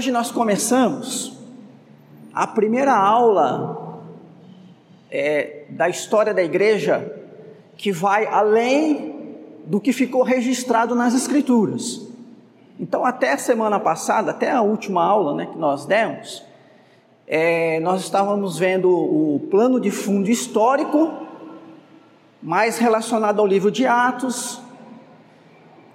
Hoje nós começamos a primeira aula é, da história da igreja que vai além do que ficou registrado nas Escrituras. Então, até a semana passada, até a última aula né, que nós demos, é, nós estávamos vendo o plano de fundo histórico, mais relacionado ao livro de Atos.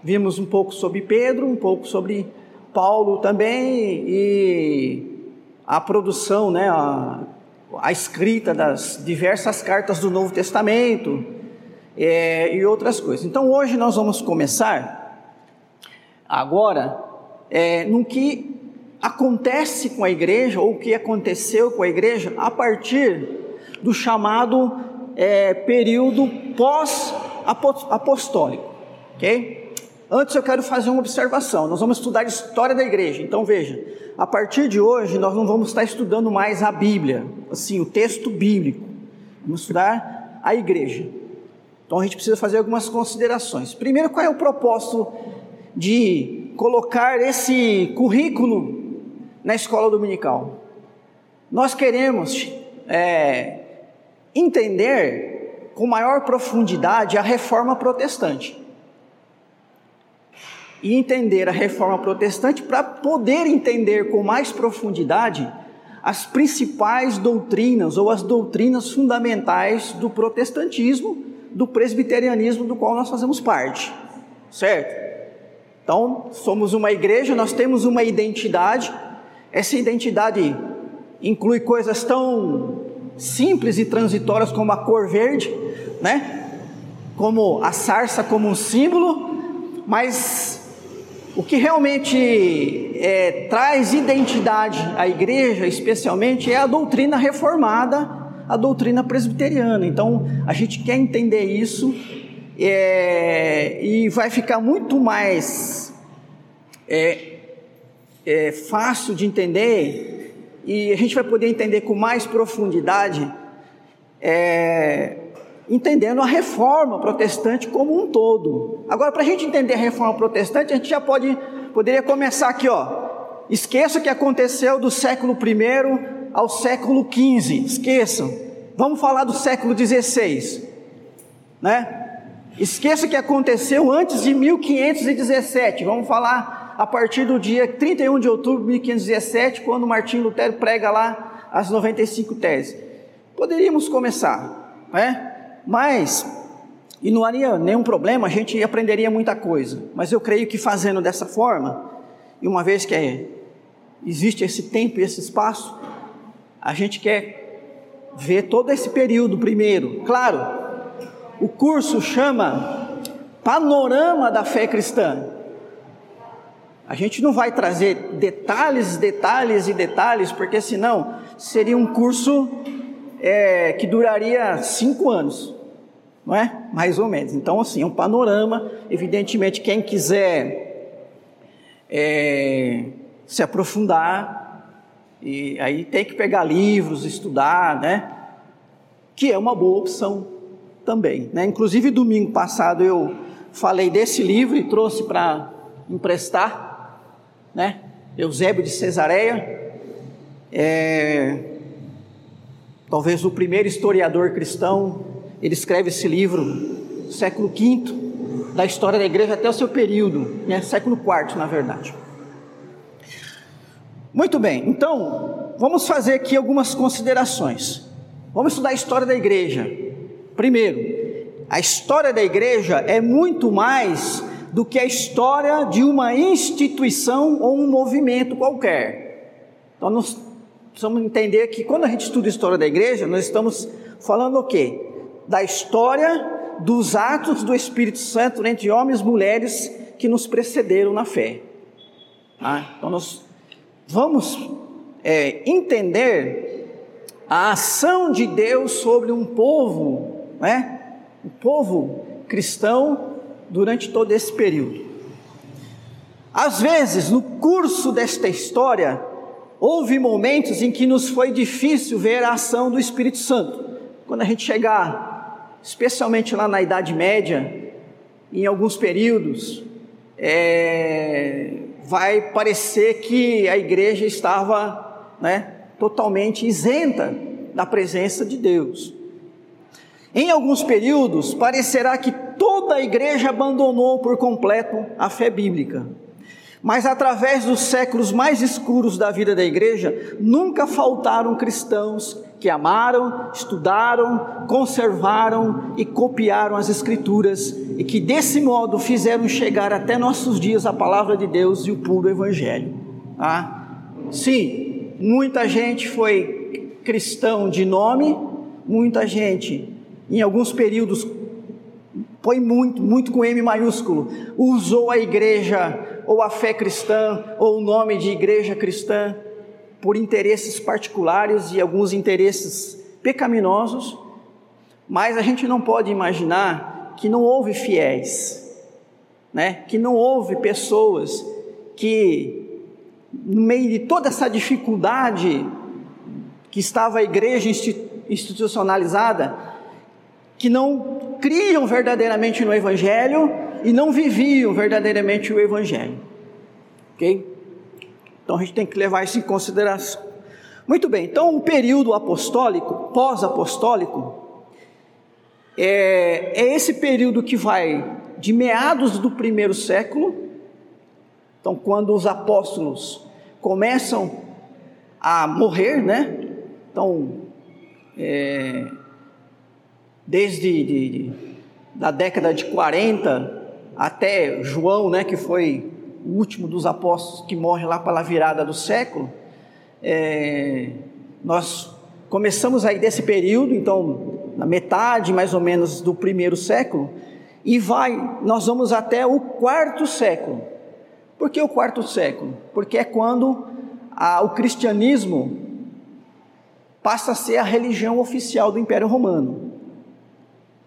Vimos um pouco sobre Pedro, um pouco sobre Paulo também e a produção, né, a, a escrita das diversas cartas do Novo Testamento é, e outras coisas. Então hoje nós vamos começar agora é, no que acontece com a igreja ou o que aconteceu com a igreja a partir do chamado é, período pós-apostólico, ok? Antes eu quero fazer uma observação. Nós vamos estudar história da igreja. Então veja, a partir de hoje nós não vamos estar estudando mais a Bíblia, assim, o texto bíblico. Vamos estudar a igreja. Então a gente precisa fazer algumas considerações. Primeiro, qual é o propósito de colocar esse currículo na escola dominical? Nós queremos é, entender com maior profundidade a reforma protestante e entender a reforma protestante para poder entender com mais profundidade as principais doutrinas ou as doutrinas fundamentais do protestantismo, do presbiterianismo do qual nós fazemos parte, certo? Então, somos uma igreja, nós temos uma identidade, essa identidade inclui coisas tão simples e transitórias como a cor verde, né? Como a sarça como um símbolo, mas o que realmente é, traz identidade à igreja, especialmente, é a doutrina reformada, a doutrina presbiteriana. Então, a gente quer entender isso é, e vai ficar muito mais é, é fácil de entender e a gente vai poder entender com mais profundidade é, entendendo a reforma protestante como um todo. Agora, para a gente entender a reforma protestante, a gente já pode, poderia começar aqui, ó. Esqueça o que aconteceu do século I ao século XV. Esqueçam. Vamos falar do século XVI, né? Esqueça o que aconteceu antes de 1517. Vamos falar a partir do dia 31 de outubro de 1517, quando Martim Lutero prega lá as 95 teses. Poderíamos começar, né? Mas, e não haria nenhum problema, a gente aprenderia muita coisa. Mas eu creio que fazendo dessa forma, e uma vez que é, existe esse tempo e esse espaço, a gente quer ver todo esse período primeiro. Claro, o curso chama Panorama da Fé Cristã. A gente não vai trazer detalhes, detalhes e detalhes, porque senão seria um curso é, que duraria cinco anos não é? Mais ou menos. Então, assim, é um panorama. Evidentemente, quem quiser é, se aprofundar, e aí tem que pegar livros, estudar, né? Que é uma boa opção também. Né? Inclusive, domingo passado eu falei desse livro e trouxe para emprestar, né? Eusébio de Cesareia. É, talvez o primeiro historiador cristão ele escreve esse livro, século V, da história da igreja até o seu período, né? século IV, na verdade. Muito bem, então, vamos fazer aqui algumas considerações. Vamos estudar a história da igreja. Primeiro, a história da igreja é muito mais do que a história de uma instituição ou um movimento qualquer. Então, nós precisamos entender que quando a gente estuda a história da igreja, nós estamos falando o quê? Da história dos atos do Espírito Santo entre homens e mulheres que nos precederam na fé. Ah, então nós vamos é, entender a ação de Deus sobre um povo, né? O povo cristão durante todo esse período. Às vezes, no curso desta história, houve momentos em que nos foi difícil ver a ação do Espírito Santo. Quando a gente chegar especialmente lá na Idade Média, em alguns períodos, é, vai parecer que a igreja estava né, totalmente isenta da presença de Deus. Em alguns períodos, parecerá que toda a igreja abandonou por completo a fé bíblica. Mas através dos séculos mais escuros da vida da igreja, nunca faltaram cristãos que amaram, estudaram, conservaram e copiaram as Escrituras e que desse modo fizeram chegar até nossos dias a palavra de Deus e o puro Evangelho. Tá? Sim, muita gente foi cristão de nome, muita gente em alguns períodos, põe muito, muito com M maiúsculo, usou a igreja ou a fé cristã ou o nome de igreja cristã por interesses particulares e alguns interesses pecaminosos, mas a gente não pode imaginar que não houve fiéis, né? que não houve pessoas que, no meio de toda essa dificuldade que estava a igreja institucionalizada, que não criam verdadeiramente no Evangelho e não viviam verdadeiramente o Evangelho. Ok? Então a gente tem que levar isso em consideração. Muito bem, então o período apostólico, pós-apostólico, é, é esse período que vai de meados do primeiro século, então quando os apóstolos começam a morrer, né? Então, é, desde de, de, da década de 40 até João, né, que foi o último dos apóstolos que morre lá pela virada do século, é, nós começamos aí desse período, então na metade mais ou menos do primeiro século, e vai, nós vamos até o quarto século. Por que o quarto século? Porque é quando a, o cristianismo passa a ser a religião oficial do Império Romano.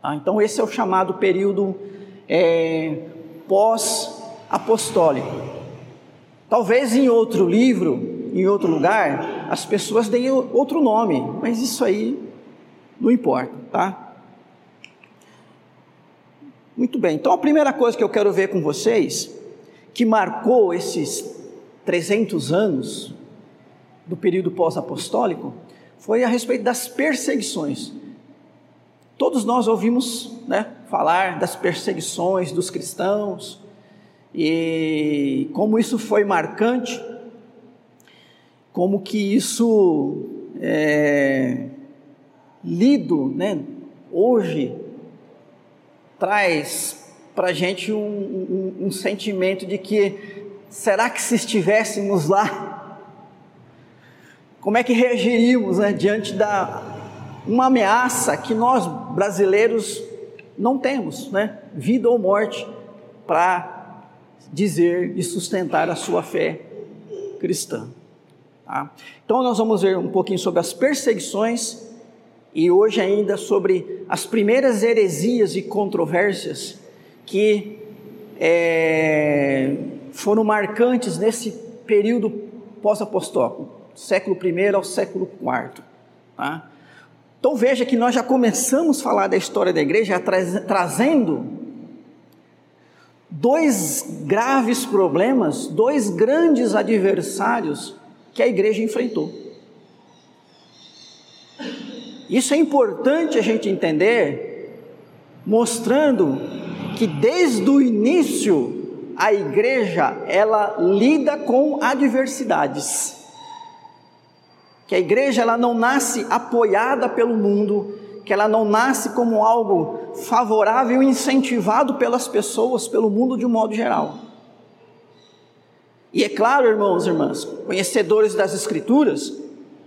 Ah, então, esse é o chamado período é, pós-apostólico. Talvez em outro livro, em outro lugar, as pessoas deem outro nome, mas isso aí não importa, tá? Muito bem, então a primeira coisa que eu quero ver com vocês, que marcou esses 300 anos do período pós-apostólico, foi a respeito das perseguições. Todos nós ouvimos né, falar das perseguições dos cristãos e como isso foi marcante, como que isso é, lido né, hoje traz para a gente um, um, um sentimento de que será que se estivéssemos lá, como é que reagiríamos né, diante da uma ameaça que nós brasileiros não temos, né? Vida ou morte para dizer e sustentar a sua fé cristã. Tá? Então nós vamos ver um pouquinho sobre as perseguições e hoje ainda sobre as primeiras heresias e controvérsias que é, foram marcantes nesse período pós-apostólico, século I ao século IV. Tá? Então veja que nós já começamos a falar da história da igreja trazendo dois graves problemas, dois grandes adversários que a igreja enfrentou. Isso é importante a gente entender, mostrando que desde o início a igreja ela lida com adversidades que a igreja ela não nasce apoiada pelo mundo, que ela não nasce como algo favorável e incentivado pelas pessoas, pelo mundo de um modo geral. E é claro, irmãos e irmãs, conhecedores das Escrituras,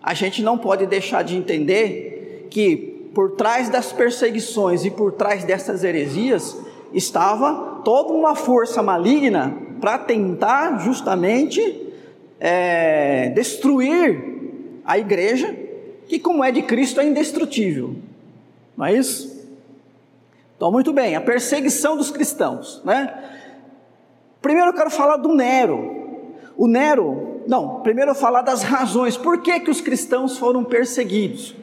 a gente não pode deixar de entender que por trás das perseguições e por trás dessas heresias estava toda uma força maligna para tentar justamente é, destruir a igreja, que como é de Cristo é indestrutível. Não é isso? Então, muito bem, a perseguição dos cristãos, né? Primeiro eu quero falar do Nero. O Nero, não, primeiro eu falar das razões, por que, que os cristãos foram perseguidos?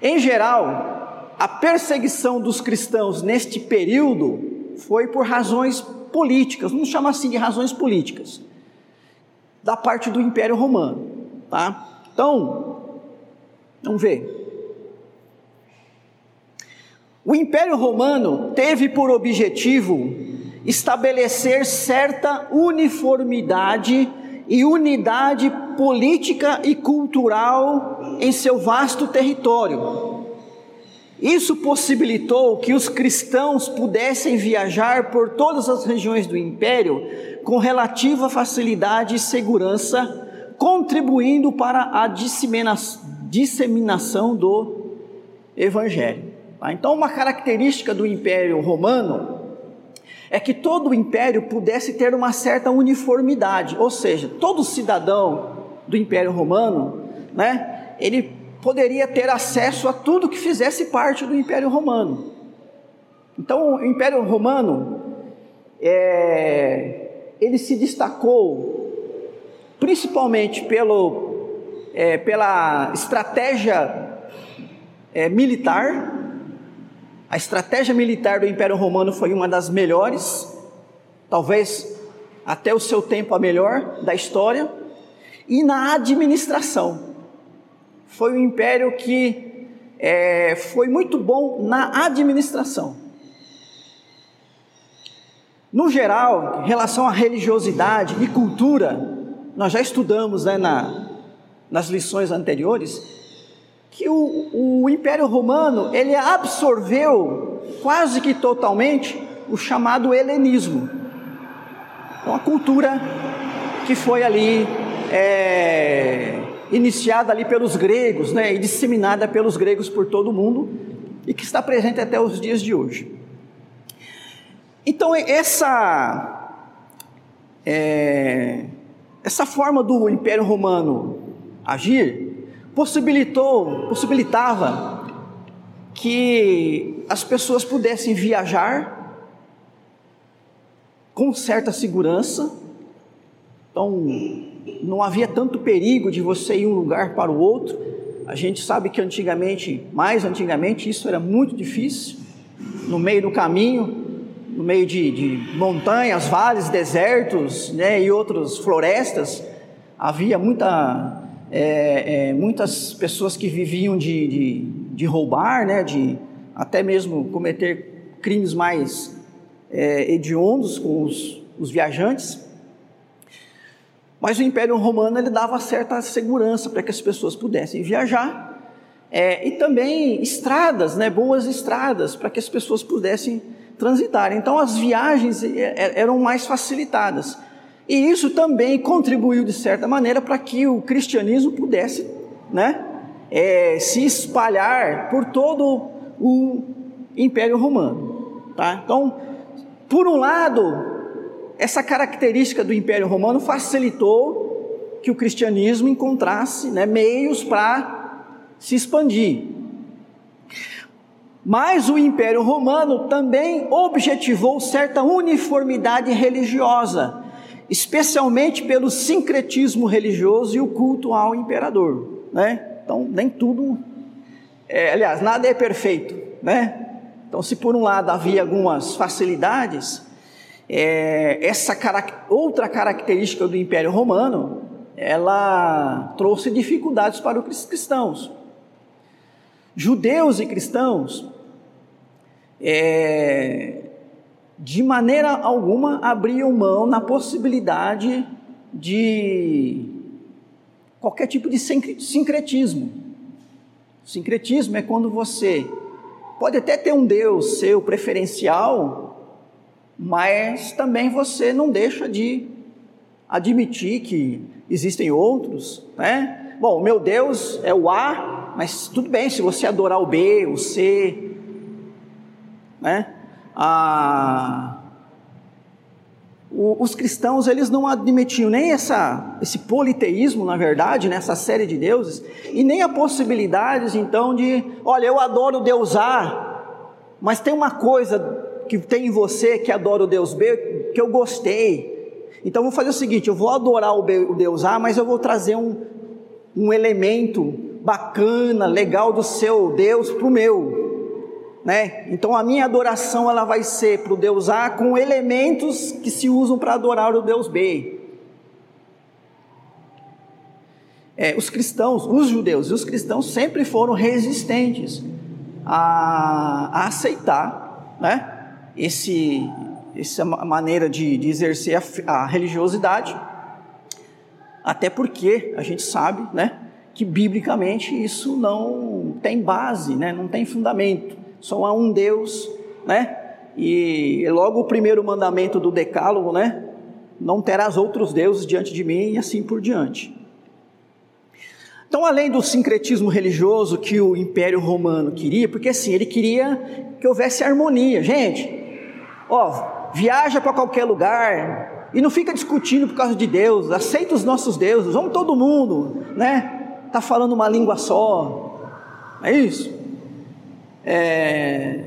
Em geral, a perseguição dos cristãos neste período foi por razões políticas, vamos chamar assim de razões políticas. da parte do Império Romano, tá? Então, vamos ver. O Império Romano teve por objetivo estabelecer certa uniformidade e unidade política e cultural em seu vasto território. Isso possibilitou que os cristãos pudessem viajar por todas as regiões do império com relativa facilidade e segurança, contribuindo para a disseminação do evangelho. Tá? Então, uma característica do Império Romano é que todo o império pudesse ter uma certa uniformidade, ou seja, todo cidadão do Império Romano, né, ele poderia ter acesso a tudo que fizesse parte do Império Romano. Então, o Império Romano, é, ele se destacou principalmente pelo, é, pela estratégia é, militar, a estratégia militar do Império Romano foi uma das melhores, talvez até o seu tempo a melhor da história, e na administração. Foi um império que é, foi muito bom na administração. No geral, em relação à religiosidade e cultura, nós já estudamos né, na, nas lições anteriores, que o, o Império Romano ele absorveu quase que totalmente o chamado helenismo, então, a cultura que foi ali é, iniciada ali pelos gregos, né, e disseminada pelos gregos por todo o mundo e que está presente até os dias de hoje. Então essa é, essa forma do Império Romano agir possibilitou, possibilitava que as pessoas pudessem viajar com certa segurança. Então, não havia tanto perigo de você ir um lugar para o outro. A gente sabe que antigamente, mais antigamente, isso era muito difícil. No meio do caminho, no meio de, de montanhas, vales, desertos né, e outras florestas, havia muita é, é, muitas pessoas que viviam de, de, de, roubar, né, de até mesmo cometer crimes mais é, hediondos com os, os viajantes. Mas o Império Romano ele dava certa segurança para que as pessoas pudessem viajar é, e também estradas, né, boas estradas para que as pessoas pudessem transitar. Então as viagens é, é, eram mais facilitadas. E isso também contribuiu, de certa maneira, para que o cristianismo pudesse né, é, se espalhar por todo o Império Romano. Tá? Então, por um lado, essa característica do Império Romano facilitou que o cristianismo encontrasse né, meios para se expandir. Mas o Império Romano também objetivou certa uniformidade religiosa especialmente pelo sincretismo religioso e o culto ao imperador, né? Então, nem tudo, é, aliás, nada é perfeito, né? Então, se por um lado havia algumas facilidades, é, essa outra característica do Império Romano, ela trouxe dificuldades para os cristãos. Judeus e cristãos é, de maneira alguma abriam mão na possibilidade de qualquer tipo de sincretismo. Sincretismo é quando você pode até ter um Deus seu preferencial, mas também você não deixa de admitir que existem outros, né? Bom, meu Deus é o A, mas tudo bem se você adorar o B, o C, né? Os cristãos eles não admitiam nem essa, esse politeísmo, na verdade, nessa série de deuses, e nem a possibilidade, então, de, olha, eu adoro Deus A, mas tem uma coisa que tem em você que adora o Deus B, que eu gostei. Então, vou fazer o seguinte: eu vou adorar o, o Deus A, mas eu vou trazer um, um elemento bacana, legal do seu Deus para o meu né? Então a minha adoração ela vai ser para o Deus A com elementos que se usam para adorar o Deus B. é, os cristãos, os judeus e os cristãos sempre foram resistentes a, a aceitar né, esse, essa maneira de, de exercer a, a, religiosidade, até porque a gente sabe né, que biblicamente isso não tem base, né, não tem fundamento, só há um Deus, né, e logo o primeiro mandamento do decálogo, né, não terás outros deuses diante de mim e assim por diante. Então, além do sincretismo religioso que o Império Romano queria, porque assim, ele queria que houvesse harmonia. Gente, ó, viaja para qualquer lugar e não fica discutindo por causa de Deus, aceita os nossos deuses, vamos todo mundo, né? Tá falando uma língua só, é isso? É...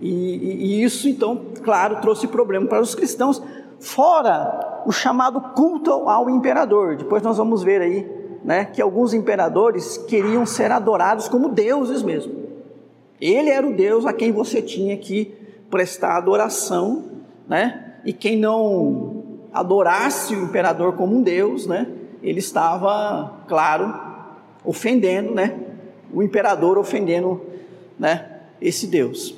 E, e isso, então, claro, trouxe problema para os cristãos, fora o chamado culto ao imperador. Depois nós vamos ver aí né, que alguns imperadores queriam ser adorados como deuses mesmo. Ele era o Deus a quem você tinha que prestar adoração, né? E quem não adorasse o imperador como um Deus, né? Ele estava, claro, ofendendo, né? O imperador ofendendo, né? Esse Deus.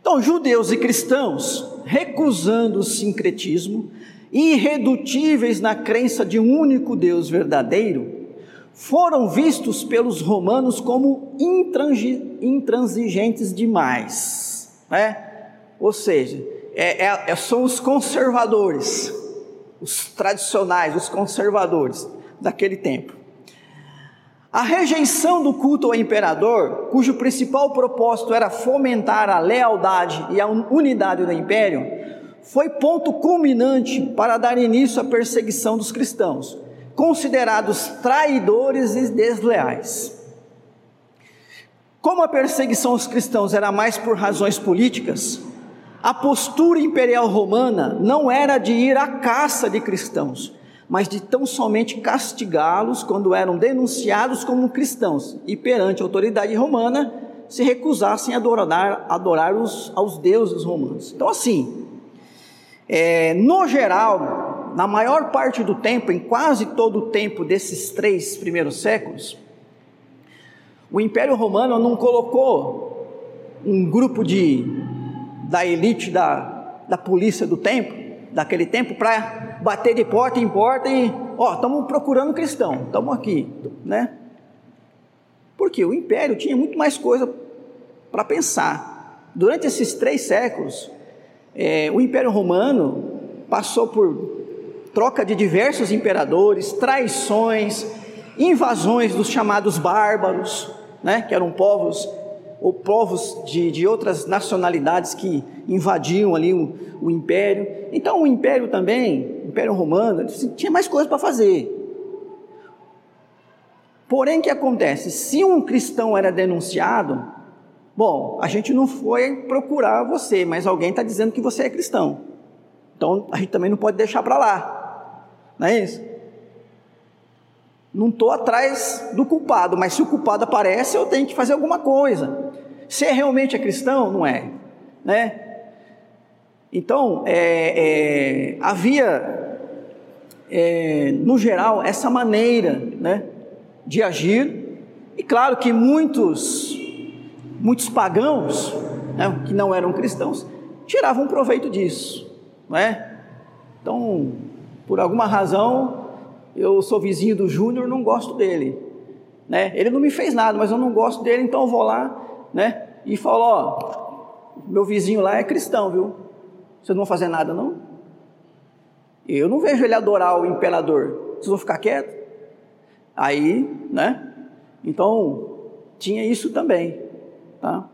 Então, judeus e cristãos, recusando o sincretismo, irredutíveis na crença de um único Deus verdadeiro, foram vistos pelos romanos como intransigentes demais, né? Ou seja, é, é, é, são os conservadores, os tradicionais, os conservadores daquele tempo. A rejeição do culto ao imperador, cujo principal propósito era fomentar a lealdade e a unidade do império, foi ponto culminante para dar início à perseguição dos cristãos, considerados traidores e desleais. Como a perseguição aos cristãos era mais por razões políticas, a postura imperial romana não era de ir à caça de cristãos, mas de tão somente castigá-los quando eram denunciados como cristãos e perante a autoridade romana se recusassem a adorar, adorar os, aos deuses romanos. Então, assim, é, no geral, na maior parte do tempo, em quase todo o tempo desses três primeiros séculos, o Império Romano não colocou um grupo de, da elite da, da polícia do tempo, daquele tempo, para bater de porta em porta e, ó, estamos procurando cristão, estamos aqui, né? Porque o Império tinha muito mais coisa para pensar. Durante esses três séculos, é, o Império Romano passou por troca de diversos imperadores, traições, invasões dos chamados bárbaros, né, que eram povos ou povos de, de outras nacionalidades que invadiam ali o, o império. Então o império também, o Império Romano, tinha mais coisas para fazer. Porém, o que acontece? Se um cristão era denunciado, Bom, a gente não foi procurar você, mas alguém está dizendo que você é cristão. Então a gente também não pode deixar para lá. Não é isso? Não estou atrás do culpado, mas se o culpado aparece, eu tenho que fazer alguma coisa. Se é realmente é cristão, não é. Né? Então, é, é, havia, é, no geral, essa maneira né, de agir, e claro que muitos muitos pagãos, né, que não eram cristãos, tiravam proveito disso, não é? Então, por alguma razão, eu sou vizinho do Júnior, não gosto dele, né? Ele não me fez nada, mas eu não gosto dele, então eu vou lá, né? E falo, ó, meu vizinho lá é cristão, viu? Vocês não vão fazer nada, não? Eu não vejo ele adorar o imperador. Vocês vão ficar quietos? Aí, né? Então, tinha isso também. Tá?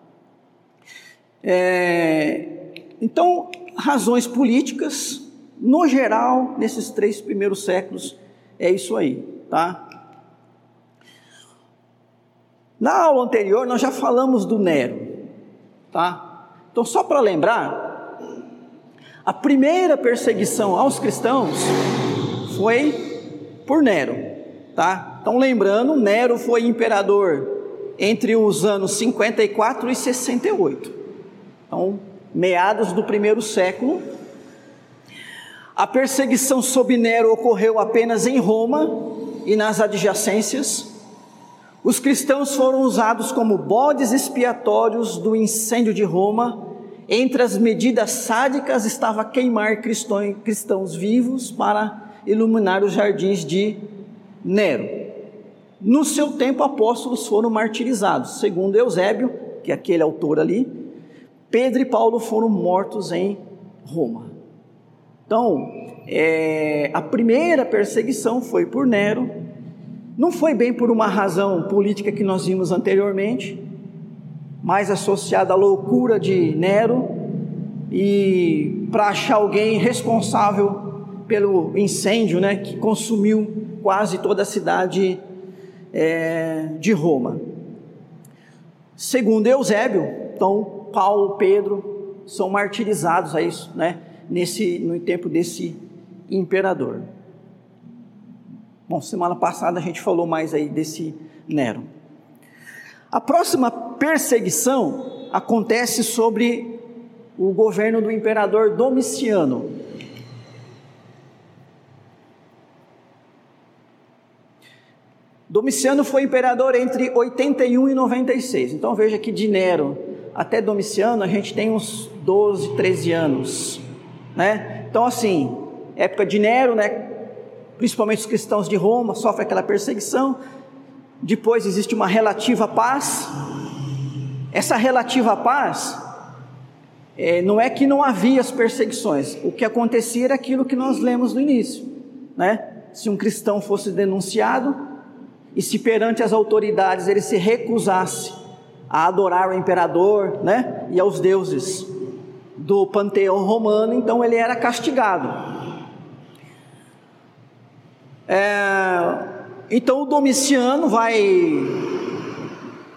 É, então, razões políticas, no geral, nesses três primeiros séculos, é isso aí. Tá? Na aula anterior, nós já falamos do Nero. Tá? Então, só para lembrar, a primeira perseguição aos cristãos foi por Nero. Tá? Então, lembrando, Nero foi imperador entre os anos 54 e 68. Então, meados do primeiro século. A perseguição sob Nero ocorreu apenas em Roma e nas adjacências. Os cristãos foram usados como bodes expiatórios do incêndio de Roma. Entre as medidas sádicas estava queimar cristãos vivos para iluminar os jardins de Nero. No seu tempo, apóstolos foram martirizados. Segundo Eusébio, que é aquele autor ali, Pedro e Paulo foram mortos em Roma. Então, é, a primeira perseguição foi por Nero, não foi bem por uma razão política que nós vimos anteriormente, mais associada à loucura de Nero e para achar alguém responsável pelo incêndio né, que consumiu quase toda a cidade é, de Roma. Segundo Eusébio, então Paulo, Pedro são martirizados a isso, né, nesse no tempo desse imperador. Bom, semana passada a gente falou mais aí desse Nero. A próxima perseguição acontece sobre o governo do imperador Domiciano. Domiciano foi imperador entre 81 e 96. Então veja que de Nero até Domiciano a gente tem uns 12, 13 anos, né? Então assim, época de Nero, né? Principalmente os cristãos de Roma sofrem aquela perseguição. Depois existe uma relativa paz. Essa relativa paz é, não é que não havia as perseguições. O que acontecia era aquilo que nós lemos no início, né? Se um cristão fosse denunciado, e se perante as autoridades ele se recusasse a adorar o imperador, né, e aos deuses do panteão romano, então ele era castigado. É, então o Domiciano vai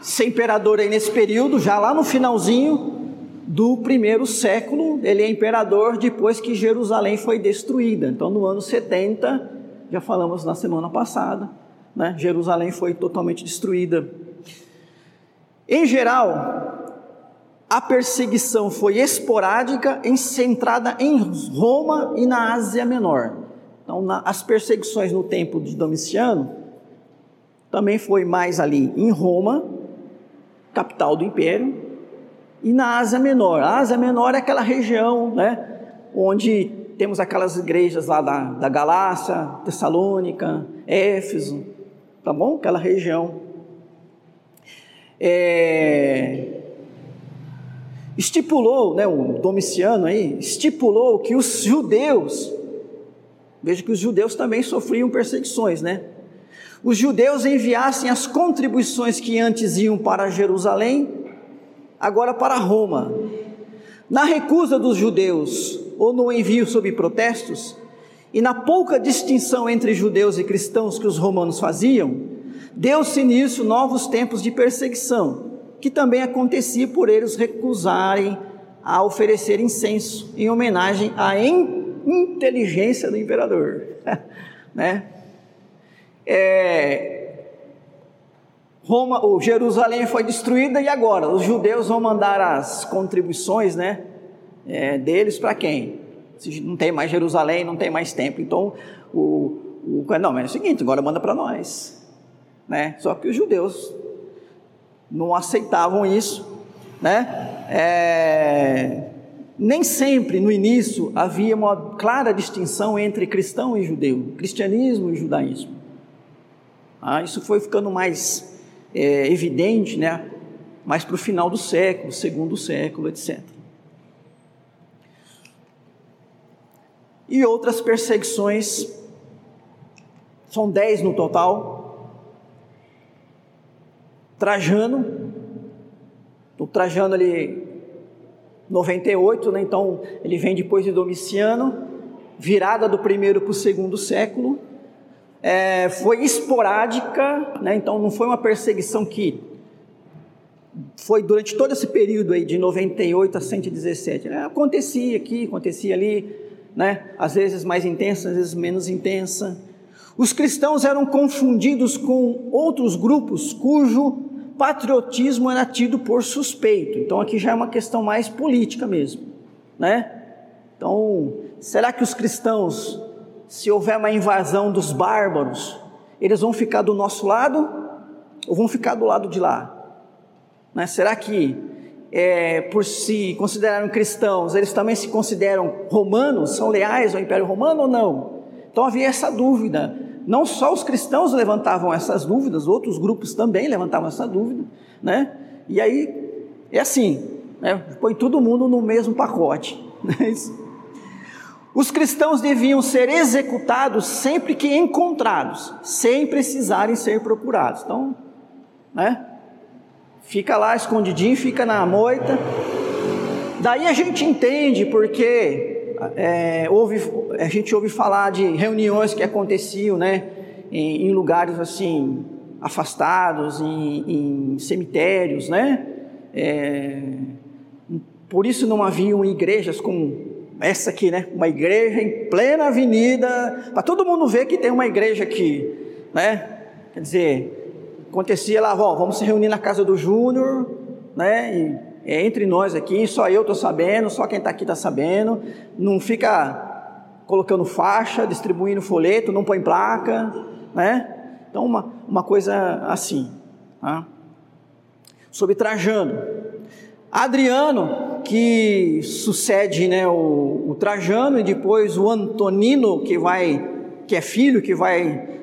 ser imperador aí nesse período, já lá no finalzinho do primeiro século, ele é imperador depois que Jerusalém foi destruída. Então no ano 70, já falamos na semana passada, né? Jerusalém foi totalmente destruída. Em geral, a perseguição foi esporádica, centrada em Roma e na Ásia Menor. Então, na, as perseguições no tempo de Domiciano também foi mais ali em Roma, capital do império, e na Ásia Menor. A Ásia Menor é aquela região, né, onde temos aquelas igrejas lá da, da Galácia, Tessalônica, Éfeso, tá bom? Aquela região. É, estipulou, né, o Domiciano aí, estipulou que os judeus, veja que os judeus também sofriam perseguições, né? Os judeus enviassem as contribuições que antes iam para Jerusalém, agora para Roma. Na recusa dos judeus ou no envio sob protestos, e na pouca distinção entre judeus e cristãos que os romanos faziam, deu-se nisso novos tempos de perseguição, que também acontecia por eles recusarem a oferecer incenso em homenagem à inteligência do imperador, né? É, Roma, ou Jerusalém foi destruída e agora os judeus vão mandar as contribuições, né, é, deles para quem? não tem mais Jerusalém, não tem mais templo. Então, o, o não, mas é o seguinte, agora manda para nós. Né? Só que os judeus não aceitavam isso. Né? É, nem sempre no início havia uma clara distinção entre cristão e judeu, cristianismo e judaísmo. Ah, isso foi ficando mais é, evidente, né? mais para o final do século, segundo século, etc. e outras perseguições, são dez no total. Trajano, o Trajano ele 98, né? então ele vem depois de Domiciano, virada do primeiro para o segundo século. É, foi esporádica, né? então não foi uma perseguição que foi durante todo esse período aí de 98 a 117. Né? Acontecia aqui, acontecia ali, né? às vezes mais intensa, às vezes menos intensa. Os cristãos eram confundidos com outros grupos cujo patriotismo era tido por suspeito. Então aqui já é uma questão mais política mesmo, né? Então, será que os cristãos, se houver uma invasão dos bárbaros, eles vão ficar do nosso lado ou vão ficar do lado de lá? Né? Será que, é, por se considerarem cristãos, eles também se consideram romanos, são leais ao Império Romano ou não? Então havia essa dúvida. Não só os cristãos levantavam essas dúvidas, outros grupos também levantavam essa dúvida, né? E aí é assim, né? põe todo mundo no mesmo pacote. Né? Os cristãos deviam ser executados sempre que encontrados, sem precisarem ser procurados. Então, né? Fica lá escondidinho, fica na moita. Daí a gente entende porque é, a gente ouve falar de reuniões que aconteciam, né? Em, em lugares assim afastados, em, em cemitérios, né? É, por isso não haviam igrejas como essa aqui, né? Uma igreja em plena avenida, para todo mundo ver que tem uma igreja aqui, né? Quer dizer, acontecia lá, ó, vamos se reunir na casa do Júnior, né? E é entre nós aqui, só eu estou sabendo, só quem está aqui está sabendo. Não fica colocando faixa, distribuindo folheto, não põe placa, né? Então, uma, uma coisa assim. Tá? Sobre Trajano. Adriano, que sucede né, o, o, Trajano, e depois o Antonino, que vai, que é filho, que vai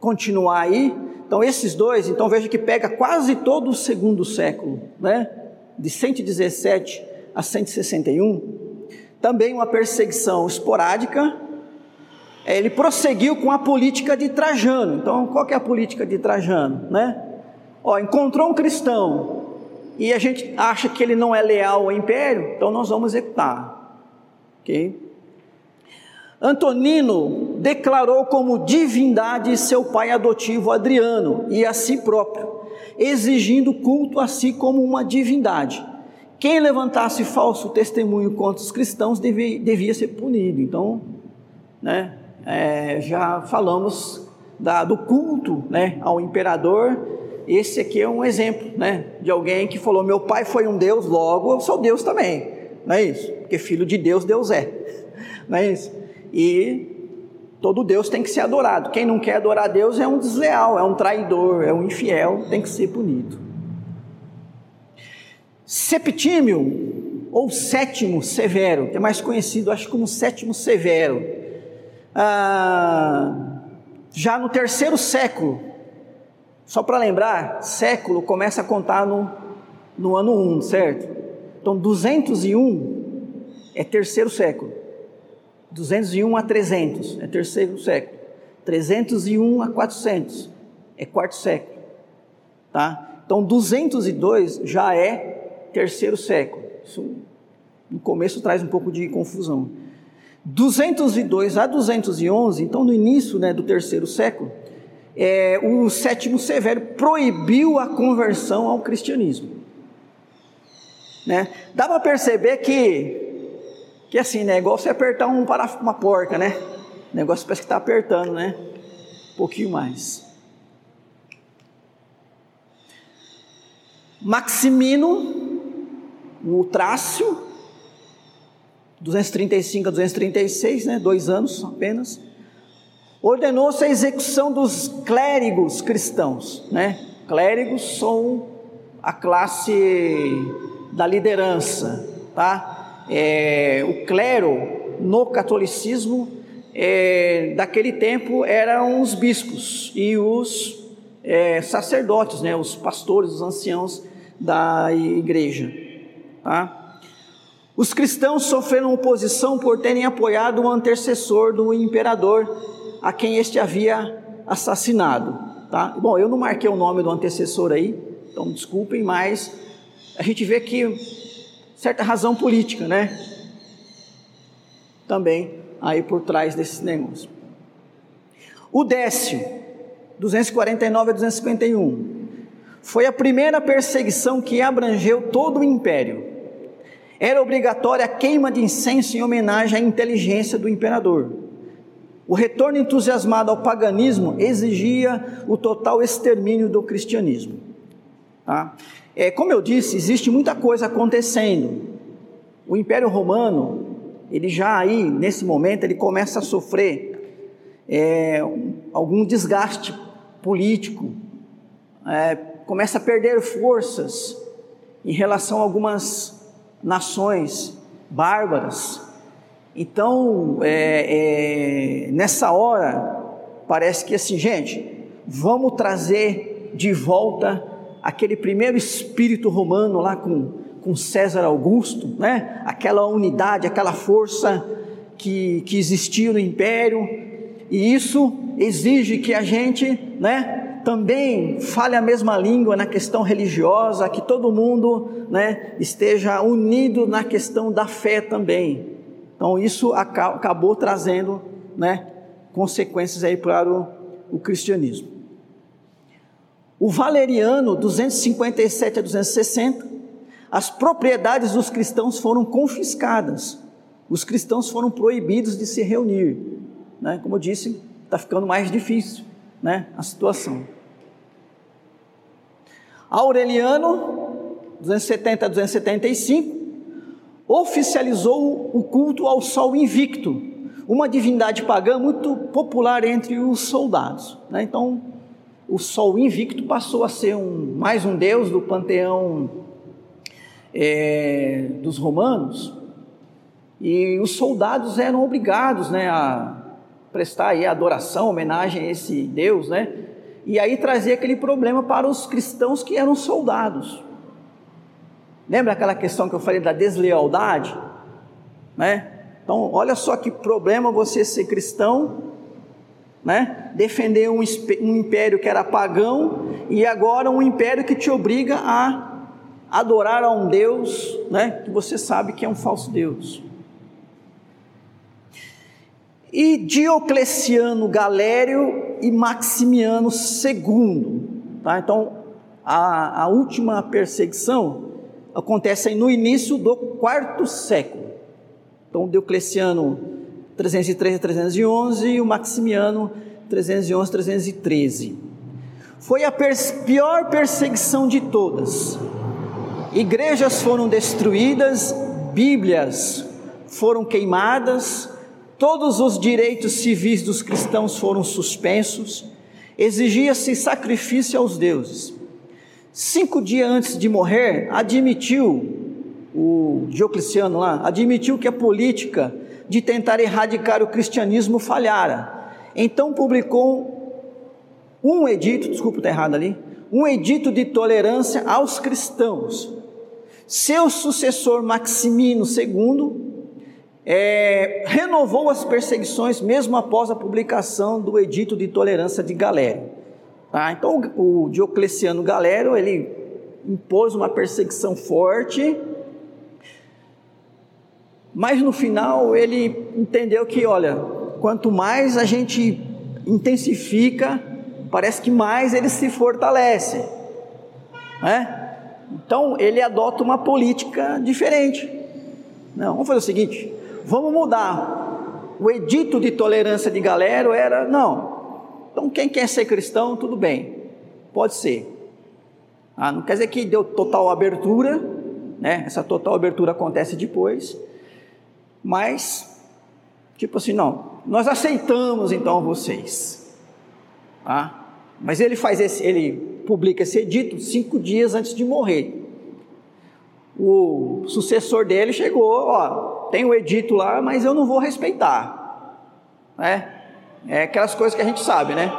continuar aí. Então, esses dois, então veja que pega quase todo o segundo século, né? De 117 a 161. Também uma perseguição esporádica. Ele prosseguiu com a política de Trajano. Então, qual que é a política de Trajano, né? Ó, encontrou um cristão, e a gente acha que ele não é leal ao império, então nós vamos executar. Ok? Antonino declarou como divindade seu pai adotivo Adriano e a si próprio, exigindo culto a si como uma divindade. Quem levantasse falso testemunho contra os cristãos devia, devia ser punido. Então, né, é, já falamos da, do culto né, ao imperador esse aqui é um exemplo, né, de alguém que falou: meu pai foi um Deus, logo eu sou Deus também. Não é isso? Porque filho de Deus, Deus é. Não é isso? E todo Deus tem que ser adorado. Quem não quer adorar Deus é um desleal, é um traidor, é um infiel, tem que ser punido. Septímio, ou sétimo severo, que é mais conhecido, acho como sétimo severo. Ah, já no terceiro século, só para lembrar, século começa a contar no, no ano 1, certo? Então 201 é terceiro século. 201 a 300 é terceiro século. 301 a 400 é quarto século. Tá? Então 202 já é terceiro século. Isso no começo traz um pouco de confusão. 202 a 211, então no início né, do terceiro século, é, o sétimo severo proibiu a conversão ao cristianismo. Né? Dá para perceber que, que assim, né, igual você apertar um para uma porca, né? O negócio parece que está apertando, né? Um pouquinho mais. Maximino, o Trácio, 235 a 236, né? Dois anos apenas ordenou-se a execução dos clérigos cristãos, né? Clérigos são a classe da liderança, tá? É, o clero no catolicismo é, daquele tempo eram os bispos e os é, sacerdotes, né? Os pastores, os anciãos da igreja, tá? Os cristãos sofreram oposição por terem apoiado o antecessor do imperador a quem este havia assassinado. Tá? Bom, eu não marquei o nome do antecessor aí, então desculpem, mas a gente vê que certa razão política, né? Também aí por trás desses negócios. O Décio, 249 a 251, foi a primeira perseguição que abrangeu todo o império. Era obrigatória a queima de incenso em homenagem à inteligência do imperador. O retorno entusiasmado ao paganismo exigia o total extermínio do cristianismo. Tá? É, como eu disse, existe muita coisa acontecendo. O Império Romano ele já aí, nesse momento, ele começa a sofrer é, algum desgaste político, é, começa a perder forças em relação a algumas nações bárbaras. Então, é, é, nessa hora, parece que assim, gente, vamos trazer de volta aquele primeiro espírito romano lá com, com César Augusto, né? aquela unidade, aquela força que, que existia no império, e isso exige que a gente, né, também fale a mesma língua na questão religiosa, que todo mundo, né, esteja unido na questão da fé também. Então isso acabou trazendo, né, consequências aí para o, o cristianismo. O Valeriano, 257 a 260, as propriedades dos cristãos foram confiscadas. Os cristãos foram proibidos de se reunir né? Como eu disse, está ficando mais difícil, né? A situação. Aureliano, 270 a 275, oficializou o culto ao sol invicto, uma divindade pagã muito popular entre os soldados. Né? Então, o sol invicto passou a ser um, mais um deus do panteão é, dos romanos, e os soldados eram obrigados né, a prestar aí adoração, homenagem a esse Deus, né? E aí trazia aquele problema para os cristãos que eram soldados. Lembra aquela questão que eu falei da deslealdade? Né? Então, olha só que problema você ser cristão, né? Defender um, um império que era pagão e agora um império que te obriga a adorar a um Deus, né? Que você sabe que é um falso Deus e Diocleciano Galério e Maximiano II. Tá? Então, a, a última perseguição acontece no início do quarto século. Então, Diocleciano 303 a 311 e o Maximiano 311 313. Foi a pior perseguição de todas. Igrejas foram destruídas, Bíblias foram queimadas, Todos os direitos civis dos cristãos foram suspensos, exigia-se sacrifício aos deuses. Cinco dias antes de morrer, admitiu, o Diocleciano lá, admitiu que a política de tentar erradicar o cristianismo falhara. Então publicou um edito, desculpa estar errado ali, um edito de tolerância aos cristãos. Seu sucessor Maximino II é, renovou as perseguições mesmo após a publicação do Edito de Tolerância de Galério. Tá? Então, o Diocleciano Galério ele impôs uma perseguição forte, mas no final ele entendeu que, olha, quanto mais a gente intensifica, parece que mais ele se fortalece. Né? Então ele adota uma política diferente. Não, vamos fazer o seguinte: vamos mudar. O edito de tolerância de Galero era, não, então quem quer ser cristão, tudo bem, pode ser. Ah, não quer dizer que deu total abertura, né? essa total abertura acontece depois, mas, tipo assim, não, nós aceitamos então vocês. Ah, mas ele faz esse, ele publica esse edito cinco dias antes de morrer. O sucessor dele chegou, ó, tem o edito lá, mas eu não vou respeitar. Né? É aquelas coisas que a gente sabe, né?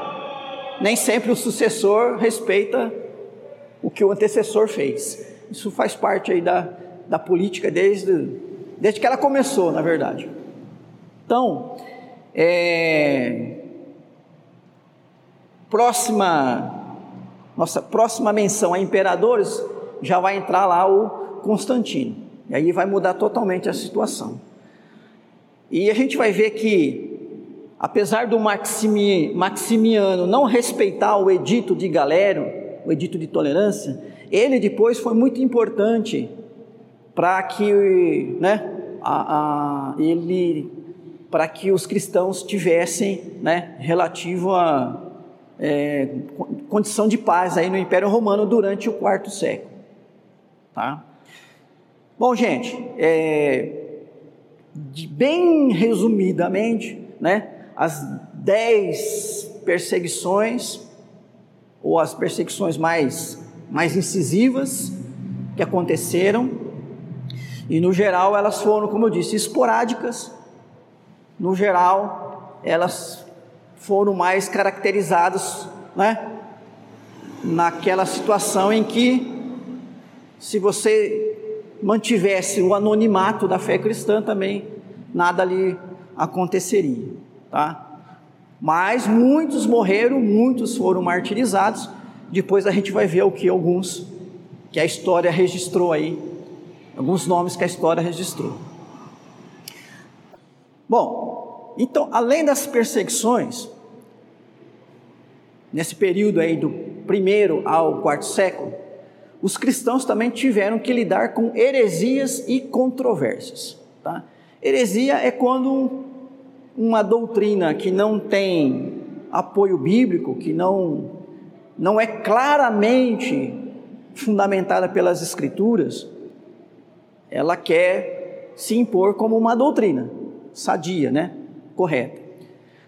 Nem sempre o sucessor respeita o que o antecessor fez. Isso faz parte aí da, da política desde, desde que ela começou, na verdade. Então, é, próxima, nossa próxima menção a imperadores já vai entrar lá o Constantino. E aí vai mudar totalmente a situação. E a gente vai ver que, apesar do Maximi, Maximiano não respeitar o edito de Galério, o edito de tolerância, ele depois foi muito importante para que, né, a, a, ele, para que os cristãos tivessem, né, relativo a é, condição de paz aí no Império Romano durante o quarto século, tá? Bom, gente, é, de, bem resumidamente, né, as dez perseguições, ou as perseguições mais, mais incisivas que aconteceram, e no geral elas foram, como eu disse, esporádicas, no geral elas foram mais caracterizadas, né, naquela situação em que, se você mantivesse o anonimato da fé cristã, também nada ali aconteceria, tá? Mas muitos morreram, muitos foram martirizados. Depois a gente vai ver o que alguns que a história registrou aí, alguns nomes que a história registrou. Bom, então, além das perseguições, nesse período aí do primeiro ao quarto século, os cristãos também tiveram que lidar com heresias e controvérsias. Tá? Heresia é quando uma doutrina que não tem apoio bíblico, que não, não é claramente fundamentada pelas Escrituras, ela quer se impor como uma doutrina sadia, né? correta.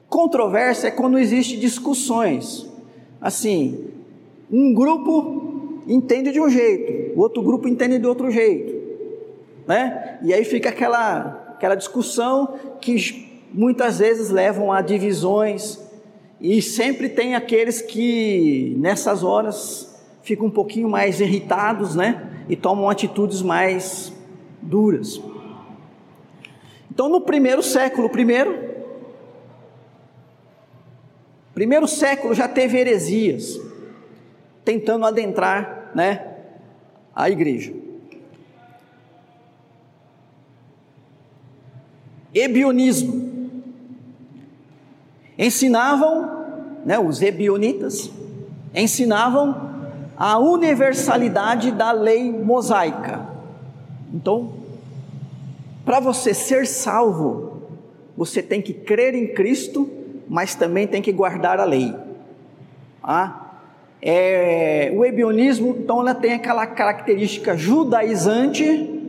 Controvérsia é quando existe discussões. Assim, um grupo entende de um jeito, o outro grupo entende de outro jeito, né? E aí fica aquela aquela discussão que muitas vezes levam a divisões e sempre tem aqueles que nessas horas ficam um pouquinho mais irritados, né? E tomam atitudes mais duras. Então, no primeiro século, primeiro, primeiro século já teve heresias tentando adentrar, né, a igreja. Ebionismo. Ensinavam, né, os ebionitas, ensinavam a universalidade da lei mosaica. Então, para você ser salvo, você tem que crer em Cristo, mas também tem que guardar a lei. Ah, é, o ebionismo, então, ela tem aquela característica judaizante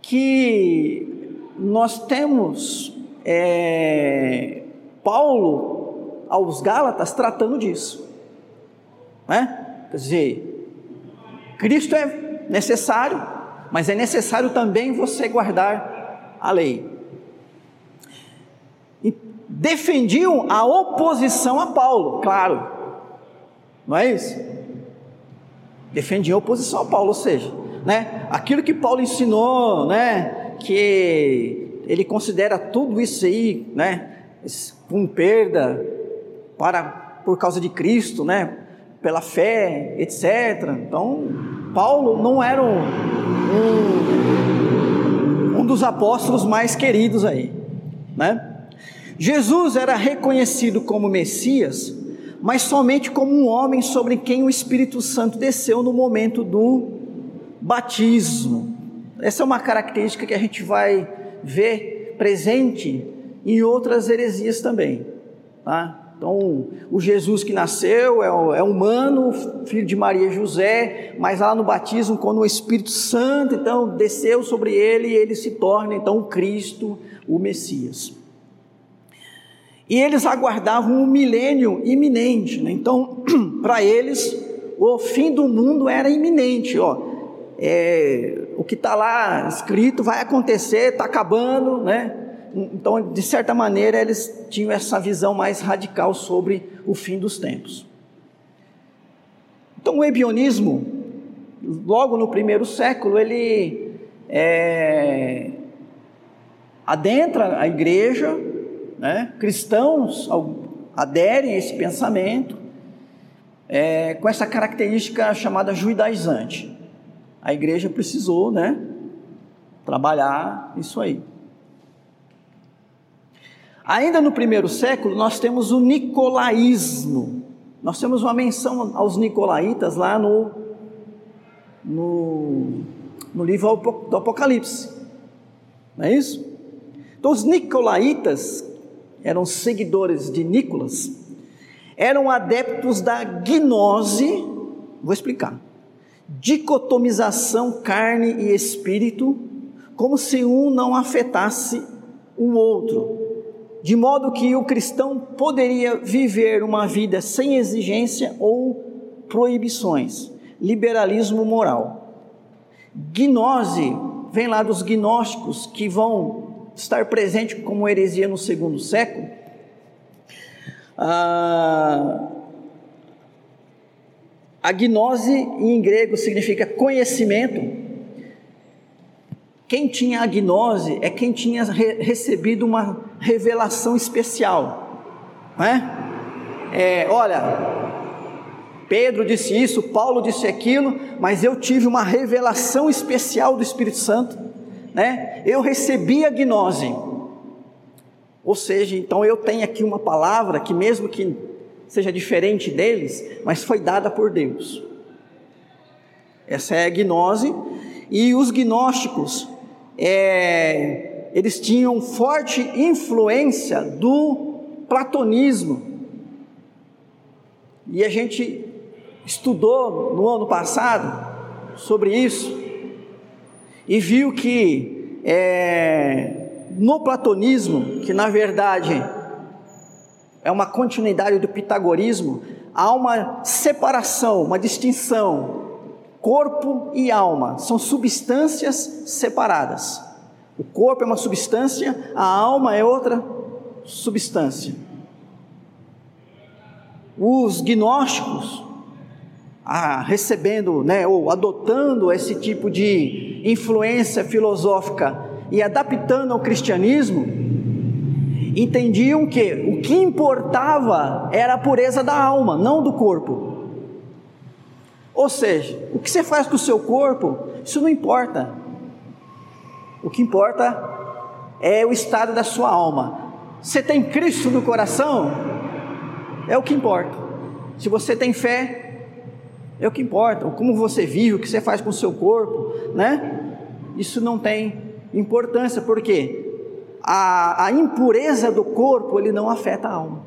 que nós temos é, Paulo aos Gálatas tratando disso, né? Quer dizer, Cristo é necessário, mas é necessário também você guardar a lei. E defendiam a oposição a Paulo, claro, não é isso? Defendia a oposição a Paulo, ou seja, né, aquilo que Paulo ensinou, né, que ele considera tudo isso aí, né, com perda para por causa de Cristo, né, pela fé, etc. Então, Paulo não era um, um, um dos apóstolos mais queridos aí, né? Jesus era reconhecido como Messias mas somente como um homem sobre quem o Espírito Santo desceu no momento do batismo. Essa é uma característica que a gente vai ver presente em outras heresias também. Tá? Então, o Jesus que nasceu é, é humano, filho de Maria e José, mas lá no batismo, quando o Espírito Santo então desceu sobre ele, ele se torna então o Cristo, o Messias. E eles aguardavam um milênio iminente. Né? Então, para eles, o fim do mundo era iminente. Ó. É, o que está lá escrito vai acontecer, está acabando. Né? Então, de certa maneira, eles tinham essa visão mais radical sobre o fim dos tempos. Então, o ebionismo, logo no primeiro século, ele é, adentra a igreja né? cristãos aderem a esse pensamento é, com essa característica chamada judaizante. A igreja precisou né, trabalhar isso aí. Ainda no primeiro século, nós temos o nicolaísmo. Nós temos uma menção aos nicolaítas lá no, no, no livro do Apocalipse. Não é isso? Então, os nicolaítas eram seguidores de Nicolas, eram adeptos da gnose, vou explicar, dicotomização carne e espírito, como se um não afetasse o outro, de modo que o cristão poderia viver uma vida sem exigência ou proibições, liberalismo moral. Gnose vem lá dos gnósticos que vão estar presentes como heresia no segundo século. Ah, a gnose em grego significa conhecimento. Quem tinha a gnose é quem tinha re recebido uma revelação especial, não é? é? Olha, Pedro disse isso, Paulo disse aquilo, mas eu tive uma revelação especial do Espírito Santo, né? Eu recebi a gnose. Ou seja, então eu tenho aqui uma palavra que mesmo que seja diferente deles, mas foi dada por Deus. Essa é a gnose. E os gnósticos, é, eles tinham forte influência do platonismo. E a gente estudou no ano passado sobre isso e viu que é, no platonismo, que na verdade é uma continuidade do pitagorismo, há uma separação, uma distinção. Corpo e alma são substâncias separadas. O corpo é uma substância, a alma é outra substância. Os gnósticos, ah, recebendo, né, ou adotando esse tipo de influência filosófica e adaptando ao cristianismo, entendiam que o que importava era a pureza da alma, não do corpo. Ou seja, o que você faz com o seu corpo, isso não importa. O que importa é o estado da sua alma. Você tem Cristo no coração, é o que importa. Se você tem fé, é o que importa. Como você vive, o que você faz com o seu corpo, né? Isso não tem importância, por quê? a, a impureza do corpo, ele não afeta a alma.